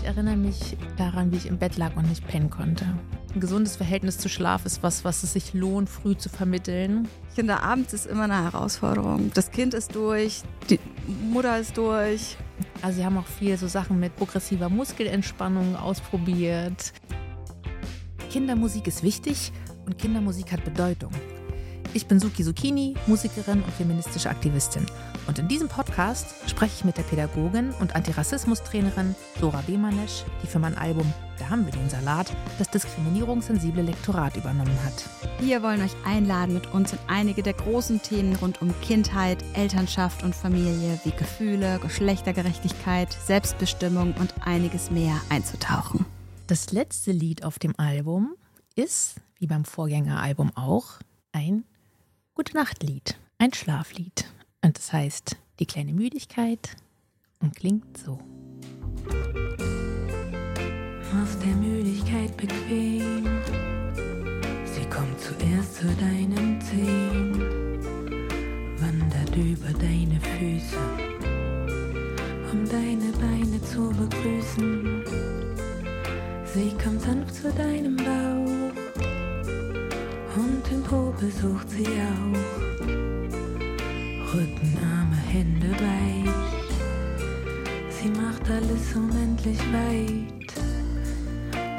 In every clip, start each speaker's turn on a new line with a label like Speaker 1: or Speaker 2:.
Speaker 1: Ich erinnere mich daran, wie ich im Bett lag und nicht pennen konnte. Ein gesundes Verhältnis zu Schlaf ist was, was es sich lohnt, früh zu vermitteln.
Speaker 2: Kinderabend ist immer eine Herausforderung. Das Kind ist durch, die Mutter ist durch.
Speaker 1: Also sie haben auch viel so Sachen mit progressiver Muskelentspannung ausprobiert. Kindermusik ist wichtig und Kindermusik hat Bedeutung. Ich bin Suki Zucchini, Musikerin und feministische Aktivistin. Und in diesem Podcast spreche ich mit der Pädagogin und Antirassismustrainerin Dora Bemanesch, die für mein Album Da haben wir den Salat das diskriminierungssensible Lektorat übernommen hat.
Speaker 2: Wir wollen euch einladen, mit uns in einige der großen Themen rund um Kindheit, Elternschaft und Familie wie Gefühle, Geschlechtergerechtigkeit, Selbstbestimmung und einiges mehr einzutauchen.
Speaker 1: Das letzte Lied auf dem Album ist, wie beim Vorgängeralbum auch, ein Gute Nachtlied, ein Schlaflied. Und das heißt Die kleine Müdigkeit und klingt so.
Speaker 3: Mach's der Müdigkeit bequem. Sie kommt zuerst zu deinem Zehen, wandert über deine Füße, um deine Beine zu begrüßen. Sie kommt sanft zu deinem Bauch und den Po besucht sie auch. Rücken, Arme, Hände weich. Sie macht alles unendlich weit.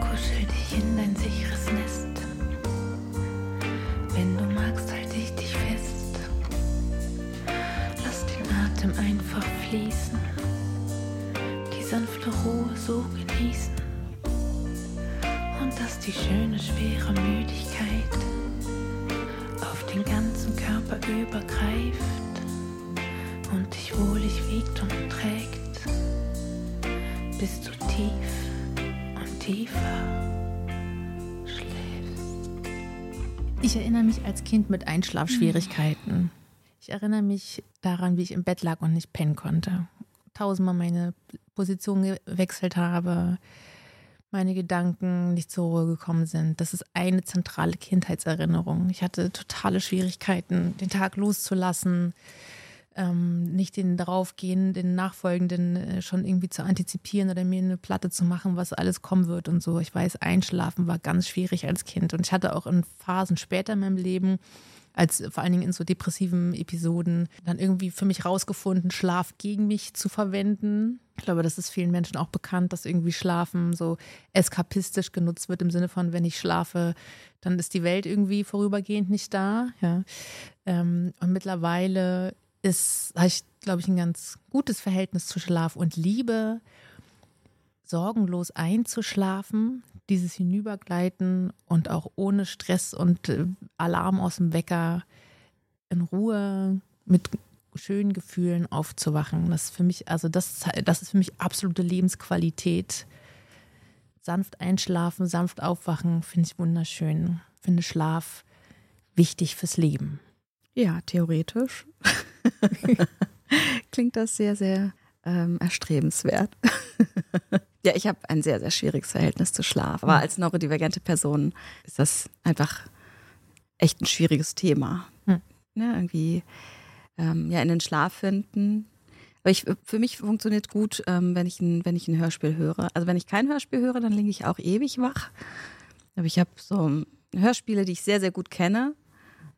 Speaker 3: Kuschel dich in dein sicheres Nest. Wenn du magst, halte ich dich fest. Lass den Atem einfach fließen. Die sanfte Ruhe so genießen. Und dass die schöne, schwere Müdigkeit auf den ganzen Körper übergreift tiefer schläfst.
Speaker 1: Ich erinnere mich als Kind mit Einschlafschwierigkeiten. Ich erinnere mich daran, wie ich im Bett lag und nicht pennen konnte. Tausendmal meine Position gewechselt habe, meine Gedanken nicht zur Ruhe gekommen sind. Das ist eine zentrale Kindheitserinnerung. Ich hatte totale Schwierigkeiten, den Tag loszulassen, ähm, nicht den daraufgehenden, den nachfolgenden äh, schon irgendwie zu antizipieren oder mir eine Platte zu machen, was alles kommen wird und so. Ich weiß, Einschlafen war ganz schwierig als Kind und ich hatte auch in Phasen später in meinem Leben als vor allen Dingen in so depressiven Episoden dann irgendwie für mich rausgefunden, Schlaf gegen mich zu verwenden. Ich glaube, das ist vielen Menschen auch bekannt, dass irgendwie Schlafen so eskapistisch genutzt wird im Sinne von, wenn ich schlafe, dann ist die Welt irgendwie vorübergehend nicht da. Ja. Ähm, und mittlerweile ist, habe ich, glaube ich, ein ganz gutes Verhältnis zu Schlaf und Liebe, sorgenlos einzuschlafen, dieses Hinübergleiten und auch ohne Stress und äh, Alarm aus dem Wecker in Ruhe mit schönen Gefühlen aufzuwachen. Das für mich, also das, das ist für mich absolute Lebensqualität. Sanft einschlafen, sanft aufwachen, finde ich wunderschön. Finde Schlaf wichtig fürs Leben.
Speaker 2: Ja, theoretisch klingt das sehr, sehr ähm, erstrebenswert. ja, ich habe ein sehr, sehr schwieriges Verhältnis zu Schlaf. Aber als neurodivergente Person ist das einfach echt ein schwieriges Thema.
Speaker 1: Hm.
Speaker 2: Ne, irgendwie ähm, ja, in den Schlaf finden. Aber ich, für mich funktioniert gut, ähm, wenn, ich ein, wenn ich ein Hörspiel höre. Also wenn ich kein Hörspiel höre, dann liege ich auch ewig wach. Aber ich habe so Hörspiele, die ich sehr, sehr gut kenne.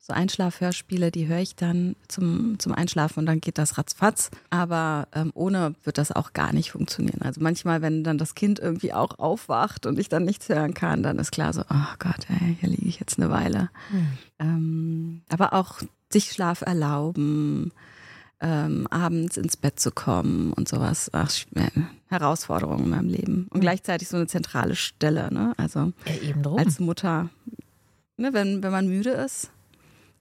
Speaker 2: So Einschlafhörspiele, die höre ich dann zum, zum Einschlafen und dann geht das ratzfatz. Aber ähm, ohne wird das auch gar nicht funktionieren. Also manchmal, wenn dann das Kind irgendwie auch aufwacht und ich dann nichts hören kann, dann ist klar so, oh Gott, ey, hier liege ich jetzt eine Weile.
Speaker 1: Mhm.
Speaker 2: Ähm, aber auch sich Schlaf erlauben, ähm, abends ins Bett zu kommen und sowas. Ach, äh, Herausforderungen in meinem Leben. Und gleichzeitig so eine zentrale Stelle, ne? Also
Speaker 1: Ja, eben drum.
Speaker 2: als Mutter, ne, wenn, wenn man müde ist,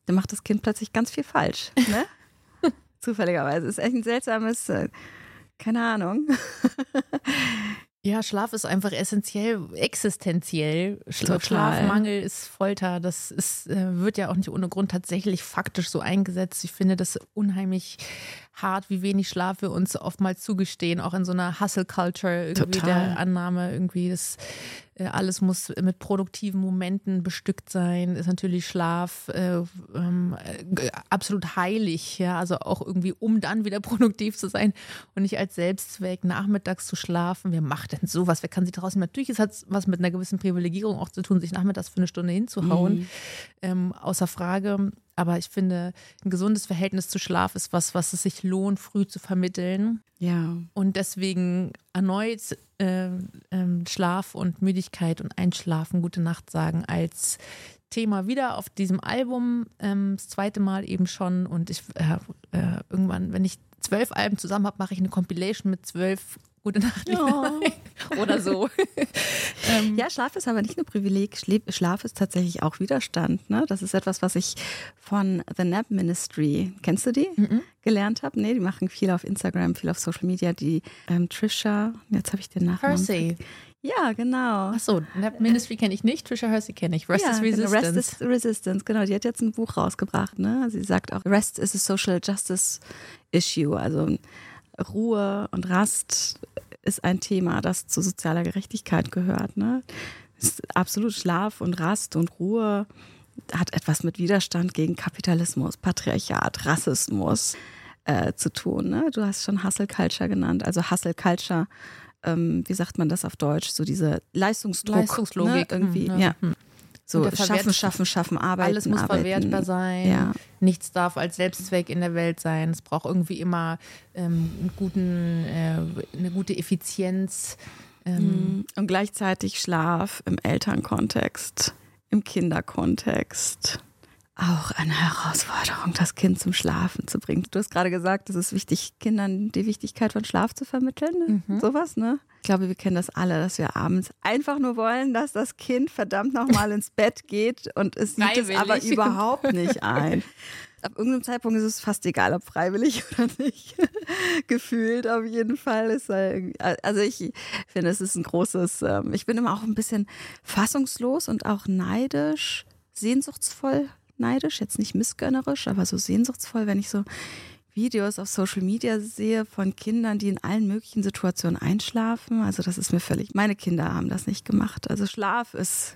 Speaker 2: dann macht das Kind plötzlich ganz viel falsch. Ne? Zufälligerweise. Ist echt ein seltsames, äh, keine Ahnung.
Speaker 1: Ja, Schlaf ist einfach essentiell, existenziell.
Speaker 2: Total.
Speaker 1: Schlafmangel ist Folter. Das ist, äh, wird ja auch nicht ohne Grund tatsächlich faktisch so eingesetzt. Ich finde das unheimlich hart, wie wenig Schlaf wir uns oftmals zugestehen, auch in so einer Hustle-Culture irgendwie
Speaker 2: Total.
Speaker 1: der Annahme irgendwie, das äh, alles muss mit produktiven Momenten bestückt sein, ist natürlich Schlaf äh, ähm, äh, absolut heilig, ja, also auch irgendwie, um dann wieder produktiv zu sein und nicht als Selbstzweck nachmittags zu schlafen. Wer macht denn sowas? Wer kann sich daraus nehmen? Natürlich ist es was mit einer gewissen Privilegierung auch zu tun, sich nachmittags für eine Stunde hinzuhauen, ähm, außer Frage. Aber ich finde, ein gesundes Verhältnis zu Schlaf ist was, was es sich lohnt, früh zu vermitteln.
Speaker 2: Ja.
Speaker 1: Und deswegen erneut äh, ähm, Schlaf und Müdigkeit und Einschlafen, gute Nacht sagen als Thema wieder auf diesem Album. Ähm, das zweite Mal eben schon. Und ich äh, äh, irgendwann, wenn ich zwölf Alben zusammen habe, mache ich eine Compilation mit zwölf Gute Nacht oder so.
Speaker 2: ähm, ja, Schlaf ist aber nicht nur Privileg, Schlaf ist tatsächlich auch Widerstand. Ne? Das ist etwas, was ich von The Nap Ministry, kennst du die? Mhm. Gelernt habe. Nee, die machen viel auf Instagram, viel auf Social Media. Die ähm, Trisha, jetzt habe ich den Nachnamen.
Speaker 1: Hersey.
Speaker 2: Ja, genau.
Speaker 1: Achso, Nap Ministry kenne ich nicht, Trisha Hersey kenne ich. Rest
Speaker 2: ja,
Speaker 1: is Resistance.
Speaker 2: Genau, Rest is Resistance, genau. Die hat jetzt ein Buch rausgebracht. Ne? Sie sagt auch, Rest is a Social Justice Issue. Also Ruhe und Rast ist ein Thema, das zu sozialer Gerechtigkeit gehört. Ne? absolut Schlaf und Rast und Ruhe hat etwas mit Widerstand gegen Kapitalismus, Patriarchat, Rassismus äh, zu tun. Ne? Du hast schon Hustle Culture genannt, also Hustle Culture. Ähm, wie sagt man das auf Deutsch? So diese Leistungsdruck,
Speaker 1: Leistungslogik
Speaker 2: ne? irgendwie.
Speaker 1: Mhm,
Speaker 2: ja.
Speaker 1: Mhm.
Speaker 2: So schaffen, schaffen, schaffen, arbeiten.
Speaker 1: Alles muss
Speaker 2: arbeiten.
Speaker 1: verwertbar sein.
Speaker 2: Ja.
Speaker 1: Nichts darf als Selbstzweck in der Welt sein. Es braucht irgendwie immer ähm, einen guten, äh, eine gute Effizienz.
Speaker 2: Ähm. Und gleichzeitig Schlaf im Elternkontext, im Kinderkontext. Auch eine Herausforderung, das Kind zum Schlafen zu bringen. Du hast gerade gesagt, es ist wichtig, Kindern die Wichtigkeit von Schlaf zu vermitteln. Mhm. Sowas, ne? Ich glaube, wir kennen das alle, dass wir abends einfach nur wollen, dass das Kind verdammt nochmal ins Bett geht und es sieht es aber überhaupt nicht ein. Ab irgendeinem Zeitpunkt ist es fast egal, ob freiwillig oder nicht. Gefühlt auf jeden Fall ist also ich finde, es ist ein großes, ähm, ich bin immer auch ein bisschen fassungslos und auch neidisch, sehnsuchtsvoll neidisch, jetzt nicht missgönnerisch, aber so sehnsuchtsvoll, wenn ich so Videos auf Social Media sehe von Kindern, die in allen möglichen Situationen einschlafen. Also das ist mir völlig, meine Kinder haben das nicht gemacht. Also Schlaf ist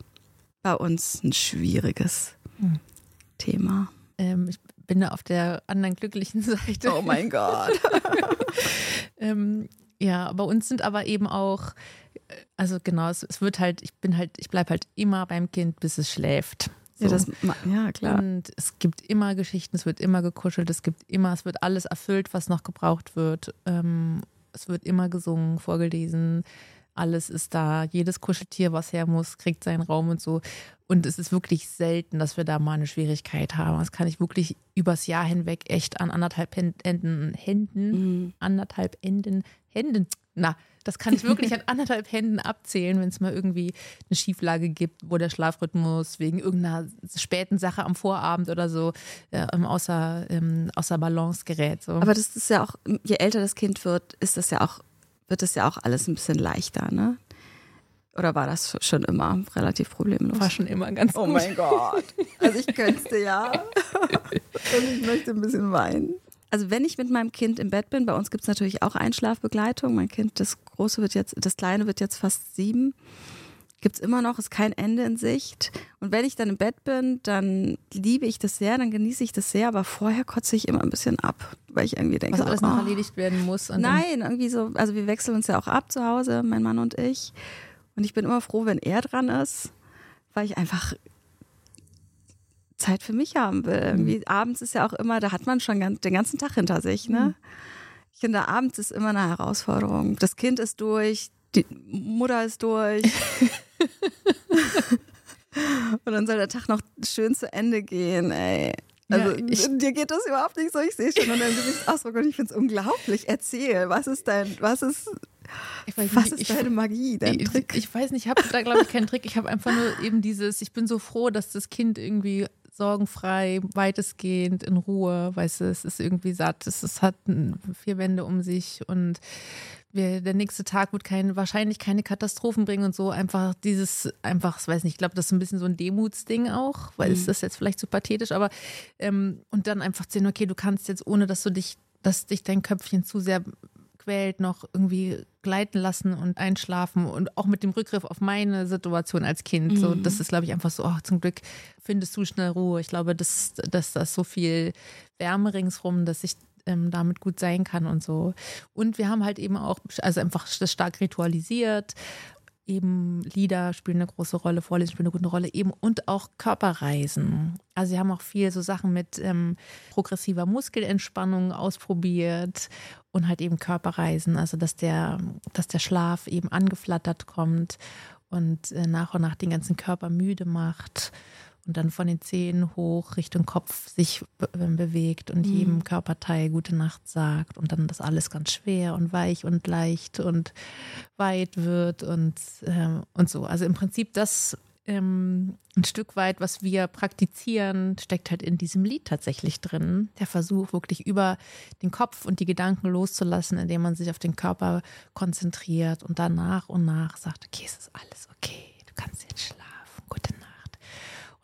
Speaker 2: bei uns ein schwieriges hm. Thema.
Speaker 1: Ähm, ich bin da auf der anderen glücklichen Seite.
Speaker 2: Oh mein Gott.
Speaker 1: ähm, ja, bei uns sind aber eben auch, also genau, es, es wird halt, ich bin halt, ich bleibe halt immer beim Kind, bis es schläft.
Speaker 2: So. Ja, das, ja, klar.
Speaker 1: Und es gibt immer Geschichten, es wird immer gekuschelt, es gibt immer, es wird alles erfüllt, was noch gebraucht wird. Ähm, es wird immer gesungen, vorgelesen, alles ist da. Jedes Kuscheltier, was her muss, kriegt seinen Raum und so. Und es ist wirklich selten, dass wir da mal eine Schwierigkeit haben. Das kann ich wirklich übers Jahr hinweg echt an anderthalb Händen, Händen, mhm. anderthalb Enden, Händen, na, das kann ich wirklich an anderthalb Händen abzählen, wenn es mal irgendwie eine Schieflage gibt, wo der Schlafrhythmus wegen irgendeiner späten Sache am Vorabend oder so äh, außer, ähm, außer Balance gerät. So.
Speaker 2: Aber das ist ja auch, je älter das Kind wird, ist das ja auch, wird das ja auch alles ein bisschen leichter, ne? Oder war das schon immer relativ problemlos?
Speaker 1: War schon immer ganz
Speaker 2: Oh mein Gott. Also ich könnte ja. Und ich möchte ein bisschen weinen also wenn ich mit meinem Kind im Bett bin, bei uns gibt es natürlich auch Einschlafbegleitung. Mein Kind, das große wird jetzt, das kleine wird jetzt fast sieben. Gibt es immer noch, ist kein Ende in Sicht. Und wenn ich dann im Bett bin, dann liebe ich das sehr, dann genieße ich das sehr, aber vorher kotze ich immer ein bisschen ab, weil ich irgendwie denke,
Speaker 1: was alles oh, noch erledigt werden muss.
Speaker 2: nein, irgendwie so, also wir wechseln uns ja auch ab zu Hause, mein Mann und ich. Und ich bin immer froh, wenn er dran ist, weil ich einfach Zeit für mich haben will. Irgendwie mhm. abends ist ja auch immer, da hat man schon den ganzen Tag hinter sich. Ne? Mhm. Ich finde, abends ist immer eine Herausforderung. Das Kind ist durch, die Mutter ist durch. Und dann soll der Tag noch schön zu Ende gehen, ey. Also ja, ich, dir geht das überhaupt nicht so, ich sehe schon an deinem Gesichtsausdruck und ich finde es unglaublich. Erzähl, was ist dein, was ist, was ist deine Magie, dein
Speaker 1: ich,
Speaker 2: Trick?
Speaker 1: Ich weiß nicht, ich habe da glaube ich keinen Trick. Ich habe einfach nur eben dieses, ich bin so froh, dass das Kind irgendwie sorgenfrei, weitestgehend in Ruhe, weißt du, es ist irgendwie satt, es, es hat vier Wände um sich und wir, der nächste Tag wird kein, wahrscheinlich keine Katastrophen bringen und so. Einfach dieses, einfach, ich weiß nicht, ich glaube, das ist ein bisschen so ein Demutsding auch, weil mhm. es ist jetzt vielleicht zu pathetisch, aber ähm, und dann einfach sehen, okay, du kannst jetzt, ohne dass du dich dass dich dein Köpfchen zu sehr quält, noch irgendwie gleiten lassen und einschlafen und auch mit dem Rückgriff auf meine Situation als Kind. Mhm. So, das ist, glaube ich, einfach so, oh, zum Glück findest du schnell Ruhe. Ich glaube, dass, dass das so viel Wärme ringsrum, dass ich ähm, damit gut sein kann und so. Und wir haben halt eben auch, also einfach das stark ritualisiert eben Lieder spielen eine große Rolle, Vorlesen spielen eine gute Rolle, eben und auch Körperreisen. Also sie haben auch viel so Sachen mit ähm, progressiver Muskelentspannung ausprobiert und halt eben Körperreisen, also dass der, dass der Schlaf eben angeflattert kommt und äh, nach und nach den ganzen Körper müde macht und dann von den Zehen hoch Richtung Kopf sich be ähm, bewegt und mhm. jedem Körperteil gute Nacht sagt und dann das alles ganz schwer und weich und leicht und weit wird und, ähm, und so. Also im Prinzip das ähm, ein Stück weit, was wir praktizieren, steckt halt in diesem Lied tatsächlich drin. Der Versuch, wirklich über den Kopf und die Gedanken loszulassen, indem man sich auf den Körper konzentriert und dann nach und nach sagt, okay, es ist alles okay, du kannst jetzt schlafen, gute Nacht.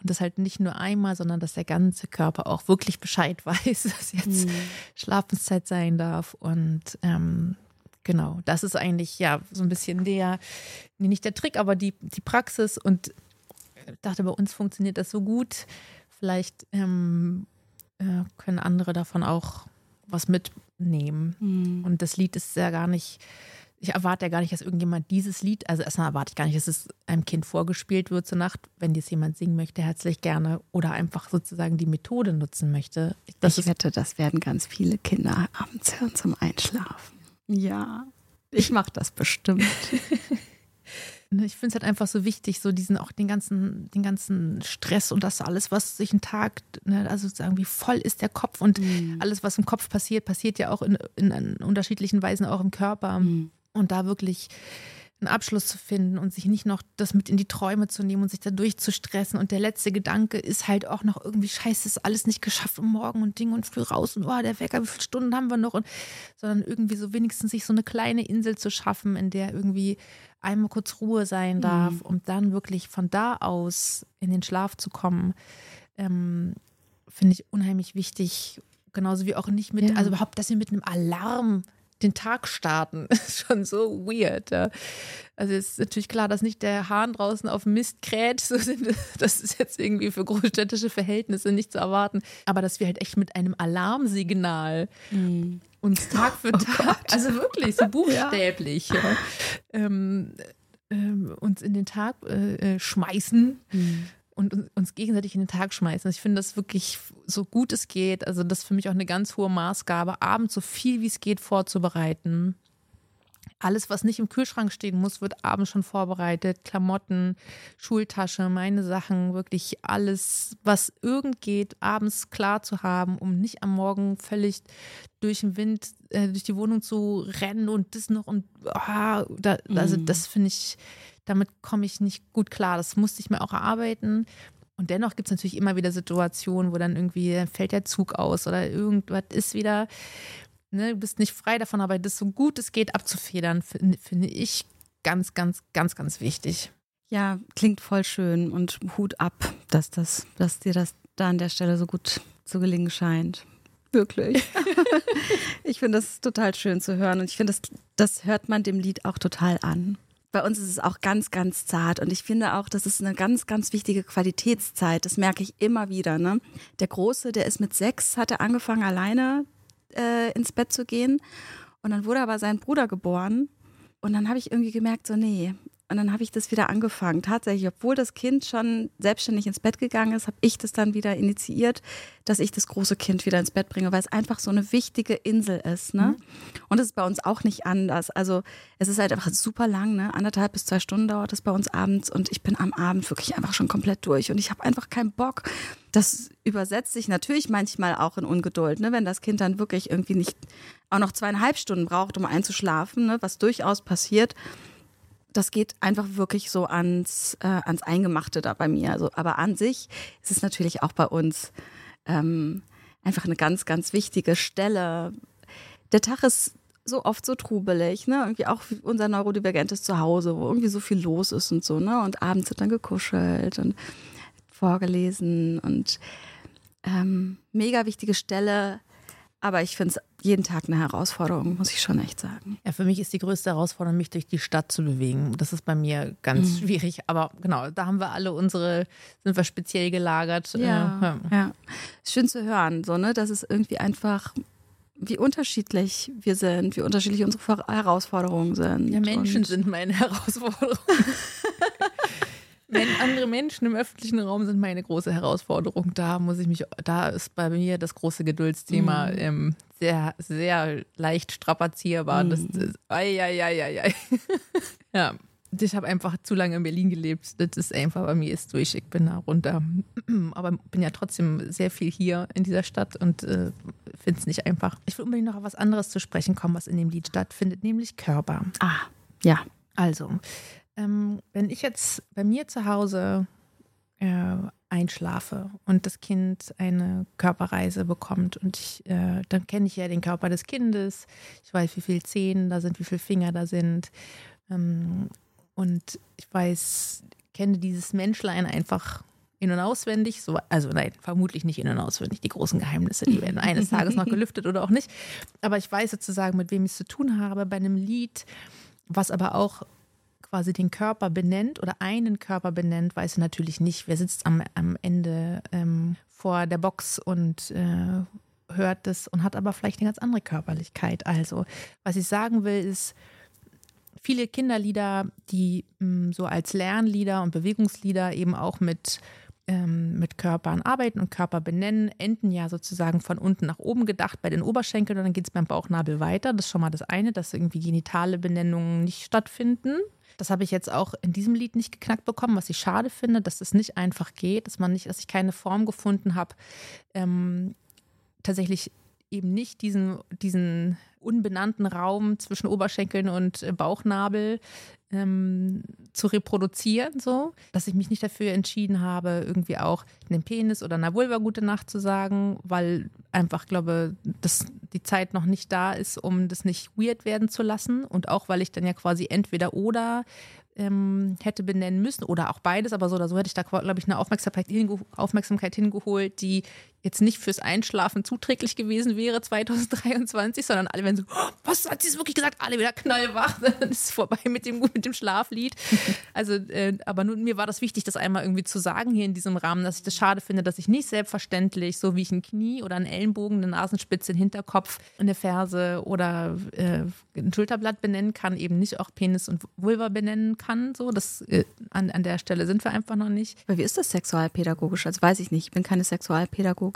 Speaker 1: Und das halt nicht nur einmal, sondern dass der ganze Körper auch wirklich Bescheid weiß, dass jetzt mhm. Schlafenszeit sein darf. Und ähm, genau, das ist eigentlich ja so ein bisschen der, nicht der Trick, aber die, die Praxis. Und dachte, bei uns funktioniert das so gut. Vielleicht ähm, äh, können andere davon auch was mitnehmen. Mhm. Und das Lied ist ja gar nicht ich erwarte ja gar nicht, dass irgendjemand dieses Lied, also erstmal erwarte ich gar nicht, dass es einem Kind vorgespielt wird zur Nacht, wenn dies jemand singen möchte, herzlich gerne oder einfach sozusagen die Methode nutzen möchte.
Speaker 2: Das ich wette, das werden ganz viele Kinder abends hören zum Einschlafen. Ja, ich mache das bestimmt.
Speaker 1: Ne, ich finde es halt einfach so wichtig, so diesen auch den ganzen, den ganzen Stress und das alles, was sich einen Tag, ne, also sozusagen, wie voll ist der Kopf und mhm. alles, was im Kopf passiert, passiert ja auch in, in, in unterschiedlichen Weisen auch im Körper. Mhm. Und da wirklich einen Abschluss zu finden und sich nicht noch das mit in die Träume zu nehmen und sich dadurch zu stressen. Und der letzte Gedanke ist halt auch noch irgendwie, scheiße, ist alles nicht geschafft und morgen und Ding und früh raus und oh, der Wecker, wie viele Stunden haben wir noch? Und, sondern irgendwie so wenigstens sich so eine kleine Insel zu schaffen, in der irgendwie einmal kurz Ruhe sein mhm. darf, mhm. um dann wirklich von da aus in den Schlaf zu kommen, ähm, finde ich unheimlich wichtig. Genauso wie auch nicht mit, ja. also überhaupt, dass wir mit einem Alarm den Tag starten. ist schon so weird. Ja. Also ist natürlich klar, dass nicht der Hahn draußen auf Mist kräht. Das ist jetzt irgendwie für großstädtische Verhältnisse nicht zu erwarten. Aber dass wir halt echt mit einem Alarmsignal mhm. uns Tag für oh Tag, Gott. also wirklich so buchstäblich, ja. Ja, ähm, ähm, uns in den Tag äh, äh schmeißen. Mhm und uns gegenseitig in den Tag schmeißen. Ich finde das wirklich so gut es geht. Also das ist für mich auch eine ganz hohe Maßgabe, abends so viel wie es geht vorzubereiten. Alles, was nicht im Kühlschrank stehen muss, wird abends schon vorbereitet. Klamotten, Schultasche, meine Sachen, wirklich alles, was irgend geht, abends klar zu haben, um nicht am Morgen völlig durch den Wind, äh, durch die Wohnung zu rennen und das noch und oh, da, also mhm. das finde ich, damit komme ich nicht gut klar. Das musste ich mir auch erarbeiten. Und dennoch gibt es natürlich immer wieder Situationen, wo dann irgendwie fällt der Zug aus oder irgendwas ist wieder. Ne, du bist nicht frei davon, aber das so gut es geht abzufedern, finde find ich ganz, ganz, ganz, ganz wichtig.
Speaker 2: Ja, klingt voll schön und Hut ab, dass, das, dass dir das da an der Stelle so gut zu gelingen scheint. Wirklich. ich finde das total schön zu hören und ich finde, das, das hört man dem Lied auch total an bei uns ist es auch ganz, ganz zart. Und ich finde auch, das ist eine ganz, ganz wichtige Qualitätszeit. Das merke ich immer wieder. Ne? Der Große, der ist mit sechs, hat er angefangen, alleine äh, ins Bett zu gehen. Und dann wurde aber sein Bruder geboren. Und dann habe ich irgendwie gemerkt, so, nee, und dann habe ich das wieder angefangen. Tatsächlich, obwohl das Kind schon selbstständig ins Bett gegangen ist, habe ich das dann wieder initiiert, dass ich das große Kind wieder ins Bett bringe, weil es einfach so eine wichtige Insel ist. Ne? Mhm. Und es ist bei uns auch nicht anders. Also es ist halt einfach super lang, ne? anderthalb bis zwei Stunden dauert es bei uns abends und ich bin am Abend wirklich einfach schon komplett durch und ich habe einfach keinen Bock. Das übersetzt sich natürlich manchmal auch in Ungeduld, ne? wenn das Kind dann wirklich irgendwie nicht auch noch zweieinhalb Stunden braucht, um einzuschlafen, ne? was durchaus passiert das geht einfach wirklich so ans, äh, ans Eingemachte da bei mir. Also, aber an sich ist es natürlich auch bei uns ähm, einfach eine ganz, ganz wichtige Stelle. Der Tag ist so oft so trubelig, ne? Irgendwie auch unser neurodivergentes Zuhause, wo irgendwie so viel los ist und so, ne? Und abends wird dann gekuschelt und vorgelesen und ähm, mega wichtige Stelle Aber ich finde es jeden Tag eine Herausforderung, muss ich schon echt sagen.
Speaker 1: Ja, für mich ist die größte Herausforderung, mich durch die Stadt zu bewegen. Das ist bei mir ganz mhm. schwierig. Aber genau, da haben wir alle unsere, sind wir speziell gelagert.
Speaker 2: Ja, äh, ja. ja. Schön zu hören, so, ne, dass es irgendwie einfach wie unterschiedlich wir sind, wie unterschiedlich unsere Herausforderungen sind.
Speaker 1: Ja, Menschen sind meine Herausforderungen. Men andere Menschen im öffentlichen Raum sind meine große Herausforderung. Da muss ich mich, da ist bei mir das große Geduldsthema mm. ähm, sehr, sehr leicht strapazierbar. Mm. Das, das, ai, ai, ai, ai. ja, ich habe einfach zu lange in Berlin gelebt. Das ist einfach bei mir ist durch. Ich bin da runter. Aber bin ja trotzdem sehr viel hier in dieser Stadt und äh, finde es nicht einfach. Ich will unbedingt noch auf was anderes zu sprechen kommen, was in dem Lied stattfindet, nämlich Körper.
Speaker 2: Ah, ja.
Speaker 1: Also, ähm, wenn ich jetzt bei mir zu Hause äh, einschlafe und das Kind eine Körperreise bekommt und ich, äh, dann kenne ich ja den Körper des Kindes, ich weiß, wie viele Zehen da sind, wie viele Finger da sind ähm, und ich weiß, kenne dieses Menschlein einfach in- und auswendig. So, also nein, vermutlich nicht in- und auswendig. Die großen Geheimnisse, die werden eines Tages noch gelüftet oder auch nicht. Aber ich weiß sozusagen, mit wem ich es zu tun habe bei einem Lied, was aber auch quasi den Körper benennt oder einen Körper benennt, weiß natürlich nicht, wer sitzt am, am Ende ähm, vor der Box und äh, hört das und hat aber vielleicht eine ganz andere Körperlichkeit. Also, was ich sagen will, ist, viele Kinderlieder, die mh, mm, so als Lernlieder und Bewegungslieder eben auch mit ähm, mit Körpern arbeiten und Körper benennen, enden ja sozusagen von unten nach oben gedacht bei den Oberschenkeln und dann geht es beim Bauchnabel weiter. Das ist schon mal das eine, dass irgendwie genitale Benennungen nicht stattfinden. Das habe ich jetzt auch in diesem Lied nicht geknackt bekommen, was ich schade finde, dass es nicht einfach geht, dass man nicht, dass ich keine Form gefunden habe, ähm, tatsächlich eben nicht diesen, diesen unbenannten Raum zwischen Oberschenkeln und äh, Bauchnabel ähm, zu reproduzieren, so, dass ich mich nicht dafür entschieden habe, irgendwie auch einem Penis oder einer Vulva gute Nacht zu sagen, weil einfach glaube, dass die Zeit noch nicht da ist, um das nicht weird werden zu lassen. Und auch weil ich dann ja quasi entweder oder ähm, hätte benennen müssen oder auch beides, aber so oder so hätte ich da, glaube ich, eine Aufmerksamkeit, hinge Aufmerksamkeit hingeholt, die jetzt nicht fürs Einschlafen zuträglich gewesen wäre 2023, sondern alle werden so, oh, was hat sie es wirklich gesagt? Alle wieder knallwach, dann ist es vorbei mit dem, mit dem Schlaflied. Also, äh, aber nun, mir war das wichtig, das einmal irgendwie zu sagen hier in diesem Rahmen, dass ich das schade finde, dass ich nicht selbstverständlich, so wie ich ein Knie oder einen Ellenbogen, eine Nasenspitze, einen Hinterkopf, eine Ferse oder äh, ein Schulterblatt benennen kann, eben nicht auch Penis und Vulva benennen kann. So, das, äh, an, an der Stelle sind wir einfach noch nicht.
Speaker 2: Aber wie ist das sexualpädagogisch? Also weiß ich nicht, ich bin keine Sexualpädagogin.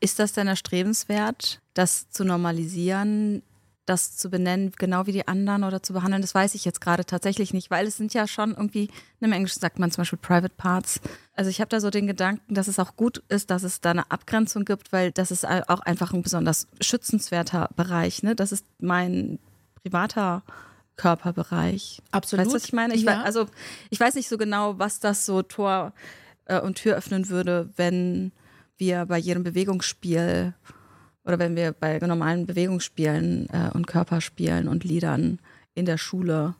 Speaker 2: Ist das denn erstrebenswert, das zu normalisieren, das zu benennen, genau wie die anderen oder zu behandeln, das weiß ich jetzt gerade tatsächlich nicht, weil es sind ja schon irgendwie, im Englischen sagt man zum Beispiel Private Parts. Also ich habe da so den Gedanken, dass es auch gut ist, dass es da eine Abgrenzung gibt, weil das ist auch einfach ein besonders schützenswerter Bereich. Ne? Das ist mein privater Körperbereich.
Speaker 1: Absolut.
Speaker 2: Weißt du, was ich meine? Ich ja. weiß, also ich weiß nicht so genau, was das so Tor äh, und Tür öffnen würde, wenn wir bei jedem Bewegungsspiel oder wenn wir bei normalen Bewegungsspielen äh, und Körperspielen und Liedern in der Schule,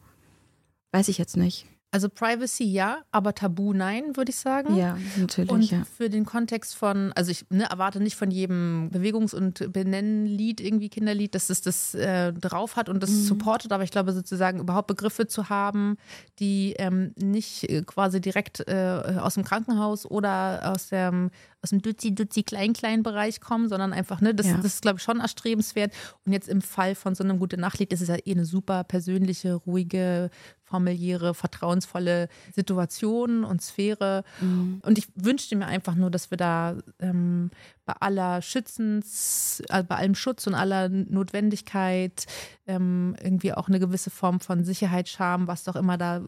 Speaker 2: weiß ich jetzt nicht.
Speaker 1: Also Privacy ja, aber Tabu nein, würde ich sagen.
Speaker 2: Ja, natürlich.
Speaker 1: Und
Speaker 2: ja.
Speaker 1: für den Kontext von, also ich ne, erwarte nicht von jedem Bewegungs- und Benennlied, irgendwie Kinderlied, dass es das äh, drauf hat und das mhm. supportet, aber ich glaube sozusagen überhaupt Begriffe zu haben, die ähm, nicht äh, quasi direkt äh, aus dem Krankenhaus oder aus dem aus dem Duzi-Duzi-Klein-Klein-Bereich kommen, sondern einfach, ne, das, ja. das ist, glaube ich, schon erstrebenswert. Und jetzt im Fall von so einem gute Nachtlied ist es ja eh eine super persönliche, ruhige, familiäre, vertrauensvolle Situation und Sphäre. Mhm. Und ich wünschte mir einfach nur, dass wir da ähm, bei aller Schützens, also bei allem Schutz und aller Notwendigkeit ähm, irgendwie auch eine gewisse Form von Sicherheit, Scham, was doch immer da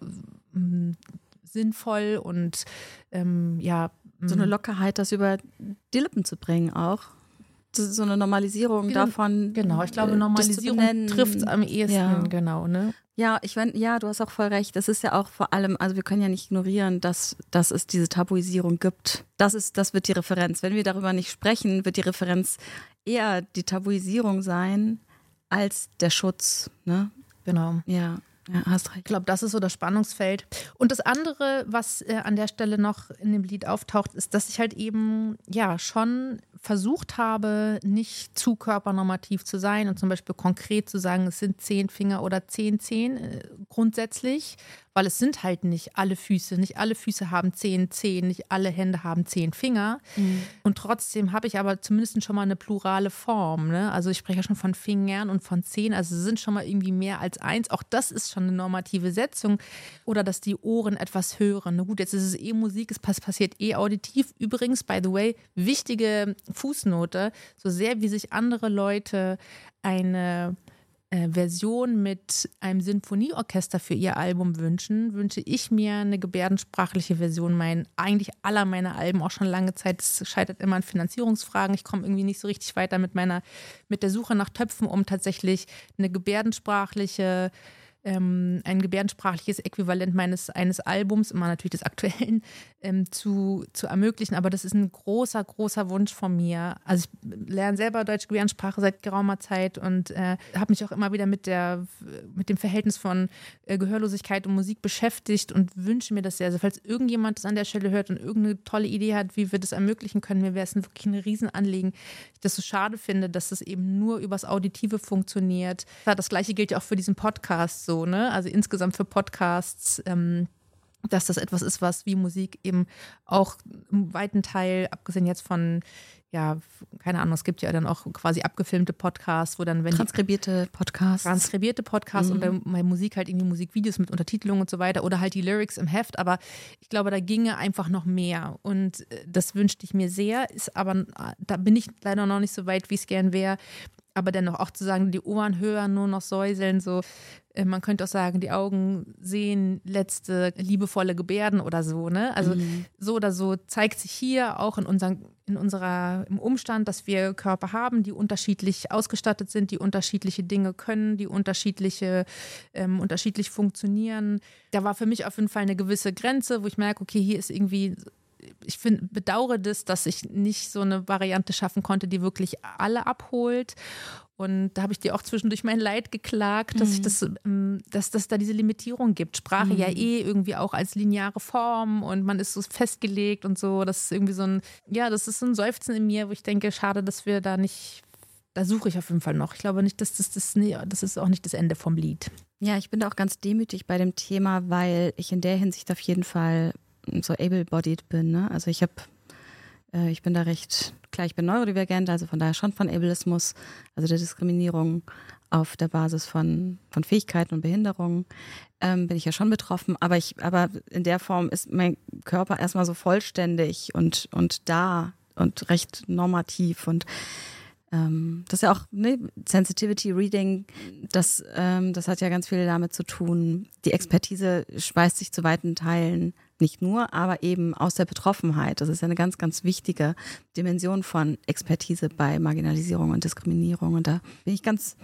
Speaker 1: ähm, sinnvoll und ähm, ja.
Speaker 2: So eine Lockerheit, das über die Lippen zu bringen auch so eine Normalisierung
Speaker 1: genau,
Speaker 2: davon.
Speaker 1: Genau, ich glaube, Normalisierung trifft es am ehesten, ja. genau, ne?
Speaker 2: Ja, ich meine, ja, du hast auch voll recht. Das ist ja auch vor allem, also wir können ja nicht ignorieren, dass, dass es diese Tabuisierung gibt. Das ist, das wird die Referenz. Wenn wir darüber nicht sprechen, wird die Referenz eher die Tabuisierung sein als der Schutz. Ne?
Speaker 1: Genau.
Speaker 2: Ja. Ja, hast recht.
Speaker 1: Ich glaube, das ist so das Spannungsfeld. Und das andere, was äh, an der Stelle noch in dem Lied auftaucht, ist, dass ich halt eben ja schon versucht habe, nicht zu körpernormativ zu sein und zum Beispiel konkret zu sagen, es sind zehn Finger oder zehn Zehen äh, grundsätzlich, weil es sind halt nicht alle Füße. Nicht alle Füße haben zehn Zehen, nicht alle Hände haben zehn Finger. Mhm. Und trotzdem habe ich aber zumindest schon mal eine plurale Form. Ne? Also ich spreche ja schon von Fingern und von Zehen. Also sie sind schon mal irgendwie mehr als eins. Auch das ist schon eine normative Setzung. Oder dass die Ohren etwas hören. Na gut, jetzt ist es eh Musik, es passiert eh auditiv. Übrigens, by the way, wichtige Fußnote, so sehr wie sich andere Leute eine äh, Version mit einem Sinfonieorchester für ihr Album wünschen, wünsche ich mir eine gebärdensprachliche Version. Mein, eigentlich aller meiner Alben auch schon lange Zeit. Es scheitert immer an Finanzierungsfragen. Ich komme irgendwie nicht so richtig weiter mit meiner, mit der Suche nach Töpfen, um tatsächlich eine gebärdensprachliche ähm, ein gebärdensprachliches Äquivalent meines eines Albums, immer natürlich des aktuellen, ähm, zu, zu ermöglichen. Aber das ist ein großer, großer Wunsch von mir. Also ich lerne selber deutsche Gebärdensprache seit geraumer Zeit und äh, habe mich auch immer wieder mit der mit dem Verhältnis von äh, Gehörlosigkeit und Musik beschäftigt und wünsche mir das sehr. Also falls irgendjemand das an der Stelle hört und irgendeine tolle Idee hat, wie wir das ermöglichen können, mir wäre es wirklich ein Riesenanliegen. Ich das so schade finde, dass das eben nur übers Auditive funktioniert. Das gleiche gilt ja auch für diesen Podcast so ne? Also insgesamt für Podcasts. Ähm, dass das etwas ist, was wie Musik eben auch im weiten Teil, abgesehen jetzt von, ja, keine Ahnung, es gibt ja dann auch quasi abgefilmte Podcasts, wo dann, wenn
Speaker 2: Transkribierte Podcasts.
Speaker 1: Transkribierte Podcasts mhm. und bei, bei, Musik halt irgendwie Musikvideos mit Untertitelung und so weiter oder halt die Lyrics im Heft, aber ich glaube, da ginge einfach noch mehr und äh, das wünschte ich mir sehr, ist aber, da bin ich leider noch nicht so weit, wie es gern wäre, aber dennoch auch zu sagen, die Ohren hören, nur noch säuseln, so äh, man könnte auch sagen, die Augen sehen letzte liebevolle Gebärden oder so, ne? Also mhm. so oder so zeigt sich hier auch in unseren in unserer im Umstand, dass wir Körper haben, die unterschiedlich ausgestattet sind, die unterschiedliche Dinge können, die unterschiedliche ähm, unterschiedlich funktionieren. Da war für mich auf jeden Fall eine gewisse Grenze, wo ich merke, okay, hier ist irgendwie ich finde, bedauere das, dass ich nicht so eine Variante schaffen konnte, die wirklich alle abholt. Und da habe ich dir auch zwischendurch mein Leid geklagt, dass mhm. ich das, ähm, dass das da diese Limitierung gibt. Sprache mhm. ja eh irgendwie auch als lineare Form und man ist so festgelegt und so. Das ist irgendwie so ein, ja, das ist so ein Seufzen in mir, wo ich denke, schade, dass wir da nicht, da suche ich auf jeden Fall noch. Ich glaube nicht, dass das, das, nee, das ist auch nicht das Ende vom Lied.
Speaker 2: Ja, ich bin da auch ganz demütig bei dem Thema, weil ich in der Hinsicht auf jeden Fall so able-bodied bin. Ne? Also ich habe, äh, ich bin da recht, klar, ich bin neurodivergent, also von daher schon von Ableismus, also der Diskriminierung auf der Basis von, von Fähigkeiten und Behinderungen ähm, bin ich ja schon betroffen, aber ich, aber in der Form ist mein Körper erstmal so vollständig und, und da und recht normativ und ähm, das ist ja auch ne, Sensitivity Reading, das, ähm, das hat ja ganz viel damit zu tun. Die Expertise speist sich zu weiten Teilen nicht nur, aber eben aus der Betroffenheit. Das ist eine ganz, ganz wichtige Dimension von Expertise bei Marginalisierung und Diskriminierung. Und da bin ich ganz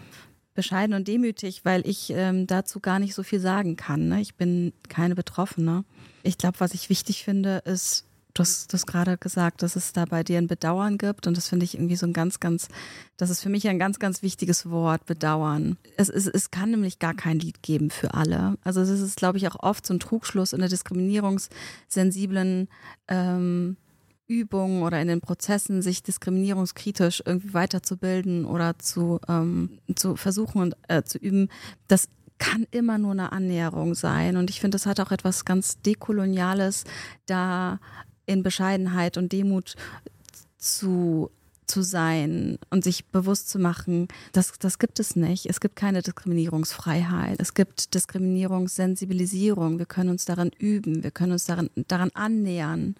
Speaker 2: bescheiden und demütig, weil ich ähm, dazu gar nicht so viel sagen kann. Ne? Ich bin keine Betroffene. Ich glaube, was ich wichtig finde, ist Du hast das gerade gesagt, dass es da bei dir ein Bedauern gibt und das finde ich irgendwie so ein ganz, ganz, das ist für mich ein ganz, ganz wichtiges Wort, Bedauern. Es, es, es kann nämlich gar kein Lied geben für alle. Also es ist, glaube ich, auch oft so ein Trugschluss in der diskriminierungssensiblen ähm, Übungen oder in den Prozessen, sich diskriminierungskritisch irgendwie weiterzubilden oder zu, ähm, zu versuchen und äh, zu üben. Das kann immer nur eine Annäherung sein. Und ich finde, das hat auch etwas ganz Dekoloniales, da in Bescheidenheit und Demut zu zu sein und sich bewusst zu machen, das, das gibt es nicht. Es gibt keine Diskriminierungsfreiheit. Es gibt Diskriminierungssensibilisierung. Wir können uns daran üben. Wir können uns daran, daran annähern.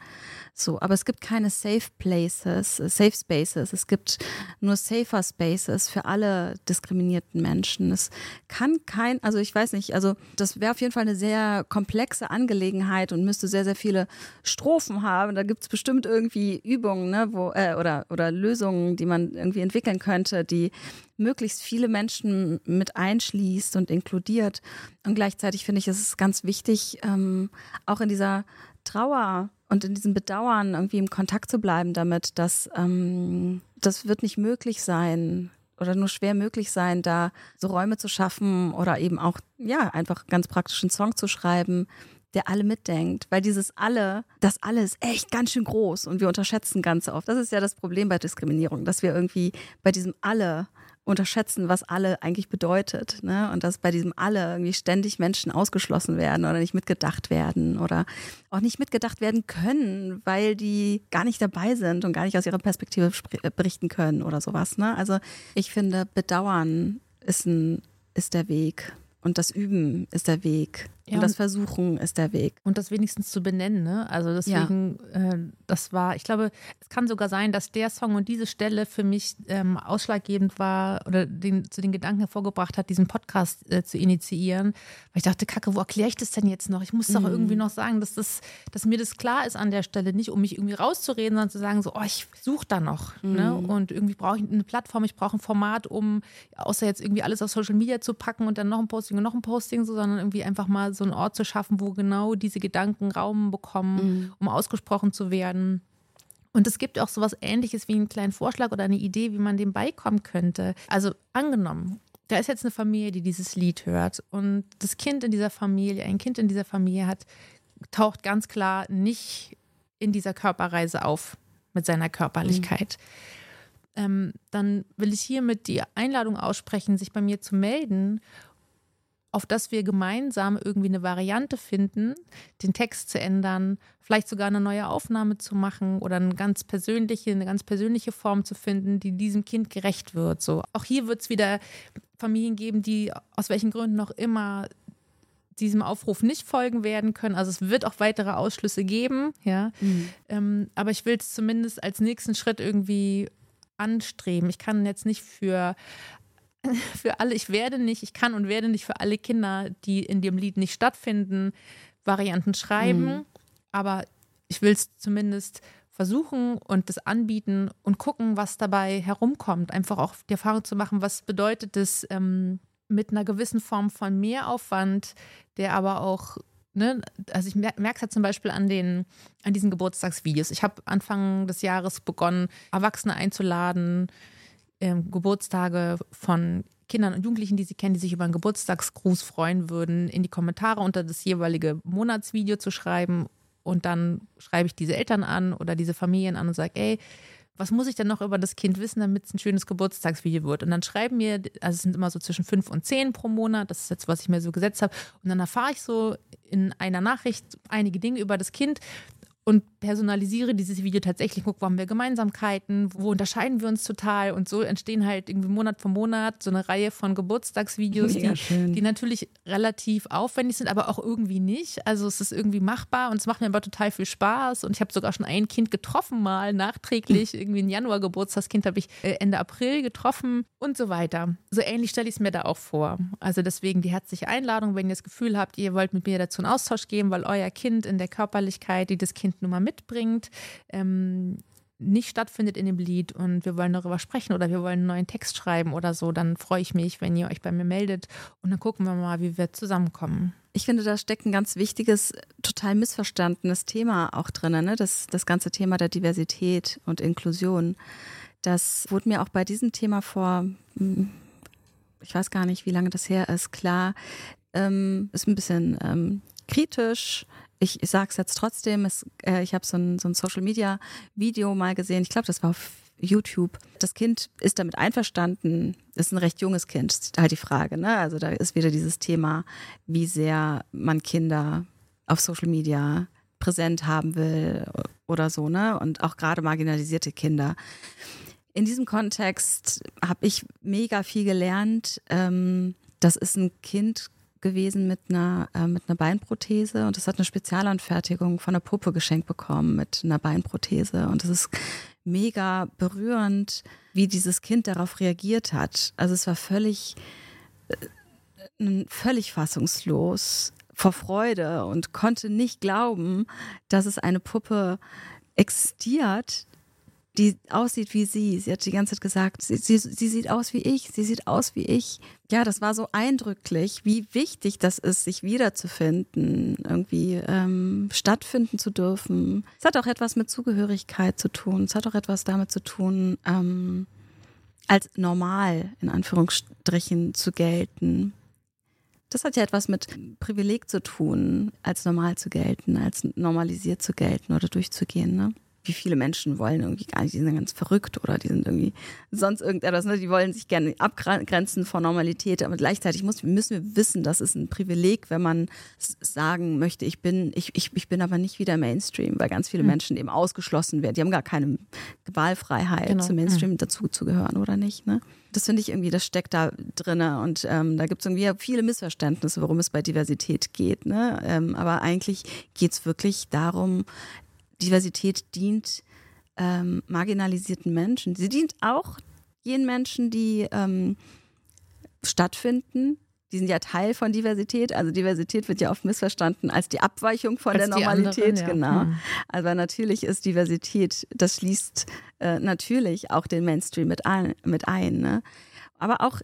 Speaker 2: So, aber es gibt keine Safe Places, Safe Spaces. Es gibt nur Safer Spaces für alle diskriminierten Menschen. Es kann kein, also ich weiß nicht, also das wäre auf jeden Fall eine sehr komplexe Angelegenheit und müsste sehr, sehr viele Strophen haben. Da gibt es bestimmt irgendwie Übungen, ne, wo, äh, oder, oder Lösungen, die man irgendwie entwickeln könnte, die möglichst viele Menschen mit einschließt und inkludiert. Und gleichzeitig finde ich, es ist ganz wichtig, ähm, auch in dieser Trauer und in diesem Bedauern irgendwie im Kontakt zu bleiben damit, dass ähm, das wird nicht möglich sein oder nur schwer möglich sein, da so Räume zu schaffen oder eben auch, ja, einfach ganz praktisch einen Song zu schreiben, der alle mitdenkt, weil dieses alle, das alle ist echt ganz schön groß und wir unterschätzen ganz oft. Das ist ja das Problem bei Diskriminierung, dass wir irgendwie bei diesem alle unterschätzen, was alle eigentlich bedeutet. Ne? Und dass bei diesem alle irgendwie ständig Menschen ausgeschlossen werden oder nicht mitgedacht werden oder auch nicht mitgedacht werden können, weil die gar nicht dabei sind und gar nicht aus ihrer Perspektive berichten können oder sowas. Ne? Also ich finde, Bedauern ist, ein, ist der Weg. Und das Üben ist der Weg. Ja, und das Versuchen ist der Weg.
Speaker 1: Und das wenigstens zu benennen, ne? Also deswegen, ja. äh, das war, ich glaube, es kann sogar sein, dass der Song und diese Stelle für mich ähm, ausschlaggebend war oder den, zu den Gedanken hervorgebracht hat, diesen Podcast äh, zu initiieren. Weil ich dachte, Kacke, wo erkläre ich das denn jetzt noch? Ich muss mhm. doch irgendwie noch sagen, dass, das, dass mir das klar ist an der Stelle, nicht um mich irgendwie rauszureden, sondern zu sagen, so, oh, ich suche da noch. Ne? Mhm. Ne? Und irgendwie brauche ich eine Plattform, ich brauche ein Format, um außer jetzt irgendwie alles auf Social Media zu packen und dann noch ein Posting und noch ein Posting, so, sondern irgendwie einfach mal so einen Ort zu schaffen, wo genau diese Gedanken Raum bekommen, mhm. um ausgesprochen zu werden. Und es gibt auch sowas ähnliches wie einen kleinen Vorschlag oder eine Idee, wie man dem beikommen könnte. Also angenommen, da ist jetzt eine Familie, die dieses Lied hört und das Kind in dieser Familie, ein Kind in dieser Familie hat, taucht ganz klar nicht in dieser Körperreise auf mit seiner Körperlichkeit. Mhm. Ähm, dann will ich hiermit die Einladung aussprechen, sich bei mir zu melden auf das wir gemeinsam irgendwie eine Variante finden, den Text zu ändern, vielleicht sogar eine neue Aufnahme zu machen oder eine ganz persönliche, eine ganz persönliche Form zu finden, die diesem Kind gerecht wird. So. Auch hier wird es wieder Familien geben, die aus welchen Gründen noch immer diesem Aufruf nicht folgen werden können. Also es wird auch weitere Ausschlüsse geben, ja. Mhm. Ähm, aber ich will es zumindest als nächsten Schritt irgendwie anstreben. Ich kann jetzt nicht für für alle, ich werde nicht, ich kann und werde nicht für alle Kinder, die in dem Lied nicht stattfinden, Varianten schreiben. Mhm. Aber ich will es zumindest versuchen und das anbieten und gucken, was dabei herumkommt. Einfach auch die Erfahrung zu machen, was bedeutet es ähm, mit einer gewissen Form von Mehraufwand, der aber auch Ne, also ich merke es ja zum Beispiel an den, an diesen Geburtstagsvideos. Ich habe Anfang des Jahres begonnen, Erwachsene einzuladen, ähm, Geburtstage von Kindern und Jugendlichen, die sie kennen, die sich über einen Geburtstagsgruß freuen würden, in die Kommentare unter das jeweilige Monatsvideo zu schreiben. Und dann schreibe ich diese Eltern an oder diese Familien an und sage, ey, was muss ich denn noch über das Kind wissen, damit es ein schönes Geburtstagsvideo wird? Und dann schreiben mir, also es sind immer so zwischen fünf und zehn pro Monat, das ist jetzt, was ich mir so gesetzt habe. Und dann erfahre ich so in einer Nachricht einige Dinge über das Kind, und personalisiere dieses Video tatsächlich, guck, wo haben wir Gemeinsamkeiten, wo unterscheiden wir uns total und so entstehen halt irgendwie Monat für Monat so eine Reihe von Geburtstagsvideos, die, die, natürlich relativ aufwendig sind, aber auch irgendwie nicht. Also es ist irgendwie machbar und es macht mir aber total viel Spaß und ich habe sogar schon ein Kind getroffen mal nachträglich, irgendwie ein Januar Geburtstagskind habe ich äh, Ende April getroffen und so weiter. So ähnlich stelle ich es mir da auch vor. Also deswegen die herzliche Einladung, wenn ihr das Gefühl habt, ihr wollt mit mir dazu einen Austausch geben, weil euer Kind in der Körperlichkeit, die das Kind Kind nun mal mitbringt, ähm, nicht stattfindet in dem Lied und wir wollen darüber sprechen oder wir wollen einen neuen Text schreiben oder so, dann freue ich mich, wenn ihr euch bei mir meldet und dann gucken wir mal, wie wir zusammenkommen.
Speaker 2: Ich finde, da steckt ein ganz wichtiges, total missverstandenes Thema auch drin, ne? das, das ganze Thema der Diversität und Inklusion. Das wurde mir auch bei diesem Thema vor, hm, ich weiß gar nicht, wie lange das her ist, klar, ähm, ist ein bisschen ähm, kritisch ich, sage es jetzt trotzdem, es, äh, ich habe so ein, so ein Social-Media-Video mal gesehen, ich glaube, das war auf YouTube. Das Kind ist damit einverstanden, ist ein recht junges Kind, ist halt die Frage. Ne? Also da ist wieder dieses Thema, wie sehr man Kinder auf Social Media präsent haben will oder so, ne? Und auch gerade marginalisierte Kinder. In diesem Kontext habe ich mega viel gelernt. Ähm, das ist ein Kind gewesen mit einer, äh, mit einer Beinprothese und es hat eine Spezialanfertigung von der Puppe geschenkt bekommen mit einer Beinprothese. Und es ist mega berührend, wie dieses Kind darauf reagiert hat. Also es war völlig, äh, völlig fassungslos vor Freude und konnte nicht glauben, dass es eine Puppe existiert, die aussieht wie sie. Sie hat die ganze Zeit gesagt, sie, sie, sie sieht aus wie ich, sie sieht aus wie ich. Ja, das war so eindrücklich, wie wichtig das ist, sich wiederzufinden, irgendwie ähm, stattfinden zu dürfen. Es hat auch etwas mit Zugehörigkeit zu tun. Es hat auch etwas damit zu tun, ähm, als normal in Anführungsstrichen zu gelten. das hat ja etwas mit Privileg zu tun, als normal zu gelten, als normalisiert zu gelten oder durchzugehen. Ne? Wie viele Menschen wollen irgendwie gar nicht, die sind ganz verrückt oder die sind irgendwie sonst irgendetwas, ne? die wollen sich gerne abgrenzen von Normalität, aber gleichzeitig muss, müssen wir wissen, das ist ein Privileg, wenn man sagen möchte, ich bin, ich, ich, ich bin aber nicht wieder Mainstream, weil ganz viele mhm. Menschen eben ausgeschlossen werden, die haben gar keine Wahlfreiheit, genau. zum Mainstream mhm. dazu zu gehören oder nicht. Ne? Das finde ich irgendwie, das steckt da drinne und ähm, da gibt es irgendwie viele Missverständnisse, worum es bei Diversität geht. Ne? Ähm, aber eigentlich geht es wirklich darum, Diversität dient ähm, marginalisierten Menschen. Sie dient auch jenen Menschen, die ähm, stattfinden. Die sind ja Teil von Diversität. Also Diversität wird ja oft missverstanden als die Abweichung von als der Normalität. Anderen, ja. Genau. Hm. Aber natürlich ist Diversität, das schließt äh, natürlich auch den Mainstream mit ein. Mit ein ne? Aber auch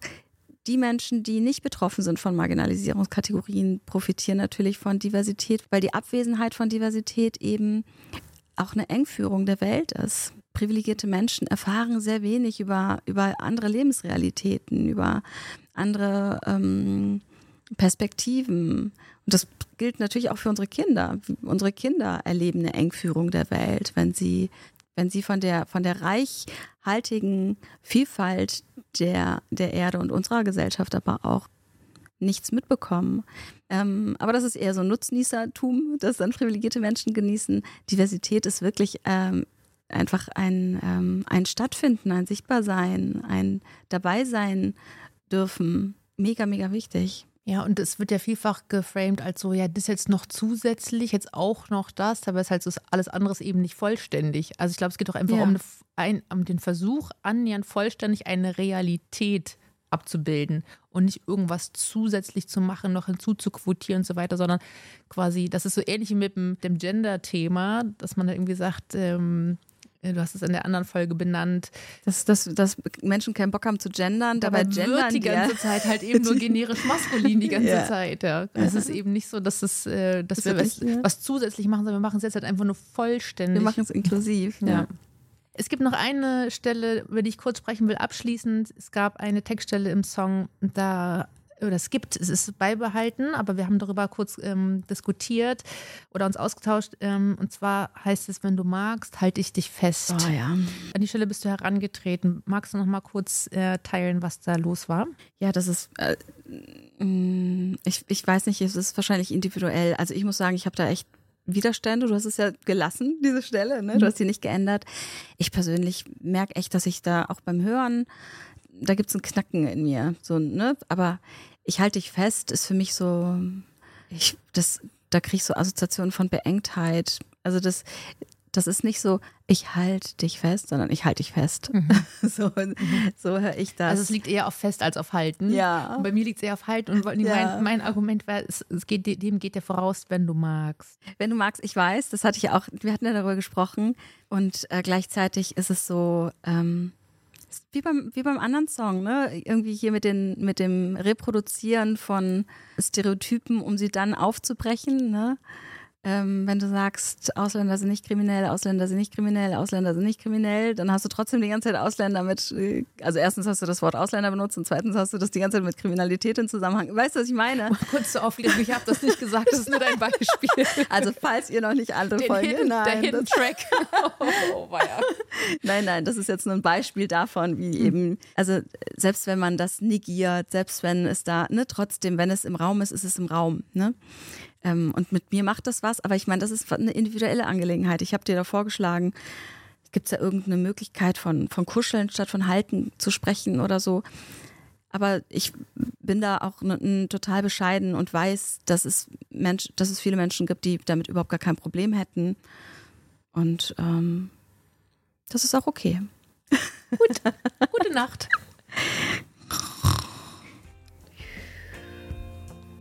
Speaker 2: die Menschen, die nicht betroffen sind von Marginalisierungskategorien, profitieren natürlich von Diversität, weil die Abwesenheit von Diversität eben auch eine Engführung der Welt ist. Privilegierte Menschen erfahren sehr wenig über, über andere Lebensrealitäten, über andere ähm, Perspektiven. Und das gilt natürlich auch für unsere Kinder. Unsere Kinder erleben eine Engführung der Welt, wenn sie, wenn sie von der, von der reichhaltigen Vielfalt der, der Erde und unserer Gesellschaft aber auch nichts mitbekommen. Ähm, aber das ist eher so Nutznießertum, das dann privilegierte Menschen genießen. Diversität ist wirklich ähm, einfach ein, ähm, ein Stattfinden, ein Sichtbarsein, ein Dabeisein dürfen. Mega, mega wichtig.
Speaker 1: Ja, und es wird ja vielfach geframed als so, ja, das jetzt noch zusätzlich, jetzt auch noch das, aber es ist halt so alles andere eben nicht vollständig. Also ich glaube, es geht doch einfach ja. um, eine, um, den Versuch, annähernd vollständig eine Realität abzubilden und nicht irgendwas zusätzlich zu machen, noch hinzuzuquotieren und so weiter, sondern quasi, das ist so ähnlich wie mit dem, dem Gender-Thema, dass man da irgendwie sagt, ähm, äh, du hast es in der anderen Folge benannt.
Speaker 2: Dass, dass, dass Menschen keinen Bock haben zu gendern, dabei, dabei gendern
Speaker 1: wird die ganze ja. Zeit halt eben nur generisch maskulin die ganze ja. Zeit. Ja. Es ist eben nicht so, dass, es, äh, dass das wir was, was, zusätzlich machen, sondern wir machen es jetzt halt einfach nur vollständig.
Speaker 2: Wir machen es inklusiv.
Speaker 1: ja. Es gibt noch eine Stelle, über die ich kurz sprechen will, abschließend. Es gab eine Textstelle im Song, da oder es gibt, es ist beibehalten, aber wir haben darüber kurz ähm, diskutiert oder uns ausgetauscht. Ähm, und zwar heißt es, wenn du magst, halte ich dich fest.
Speaker 2: Oh ja. An
Speaker 1: die Stelle bist du herangetreten. Magst du noch mal kurz äh, teilen, was da los war?
Speaker 2: Ja, das ist, äh, mm, ich, ich weiß nicht, es ist wahrscheinlich individuell. Also ich muss sagen, ich habe da echt Widerstände. Du hast es ja gelassen, diese Stelle, ne? Du mhm. hast sie nicht geändert. Ich persönlich merke echt, dass ich da auch beim Hören, da gibt es ein Knacken in mir. So, ne? Aber ich halte dich fest, ist für mich so, ich, das, da kriege ich so Assoziationen von Beengtheit. Also das, das ist nicht so, ich halte dich fest, sondern ich halte dich fest. Mhm. So, so höre ich das.
Speaker 1: Also es liegt eher auf fest als auf halten.
Speaker 2: Ja.
Speaker 1: Und bei mir liegt es eher auf halten. Und ja. mein, mein, Argument war, es, es geht, dem geht der voraus, wenn du magst.
Speaker 2: Wenn du magst, ich weiß, das hatte ich ja auch, wir hatten ja darüber gesprochen. Und äh, gleichzeitig ist es so, ähm, wie beim, wie beim anderen Song, ne? Irgendwie hier mit, den, mit dem Reproduzieren von Stereotypen, um sie dann aufzubrechen, ne? Ähm, wenn du sagst, Ausländer sind nicht kriminell, Ausländer sind nicht kriminell, Ausländer sind nicht kriminell, dann hast du trotzdem die ganze Zeit Ausländer mit, äh, also erstens hast du das Wort Ausländer benutzt und zweitens hast du das die ganze Zeit mit Kriminalität in Zusammenhang. Weißt du, was ich meine?
Speaker 1: Mal kurz zur Aufklärung, ich habe das nicht gesagt, das ist nur dein Beispiel.
Speaker 2: Also falls ihr noch nicht andere Folgen...
Speaker 1: Hidden, nein, der Hidden Track.
Speaker 2: oh, weia. Nein, nein, das ist jetzt nur ein Beispiel davon, wie eben, also selbst wenn man das negiert, selbst wenn es da, ne, trotzdem, wenn es im Raum ist, ist es im Raum, ne? Ähm, und mit mir macht das was, aber ich meine, das ist eine individuelle Angelegenheit. Ich habe dir da vorgeschlagen, gibt es da irgendeine Möglichkeit von, von Kuscheln statt von Halten zu sprechen oder so. Aber ich bin da auch total bescheiden und weiß, dass es, Mensch, dass es viele Menschen gibt, die damit überhaupt gar kein Problem hätten. Und ähm, das ist auch okay.
Speaker 1: Gut. Gute Nacht.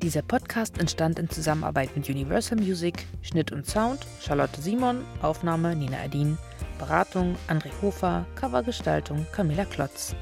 Speaker 1: Dieser Podcast entstand in Zusammenarbeit mit Universal Music, Schnitt und Sound Charlotte Simon, Aufnahme Nina Adin, Beratung André Hofer, Covergestaltung Camilla Klotz.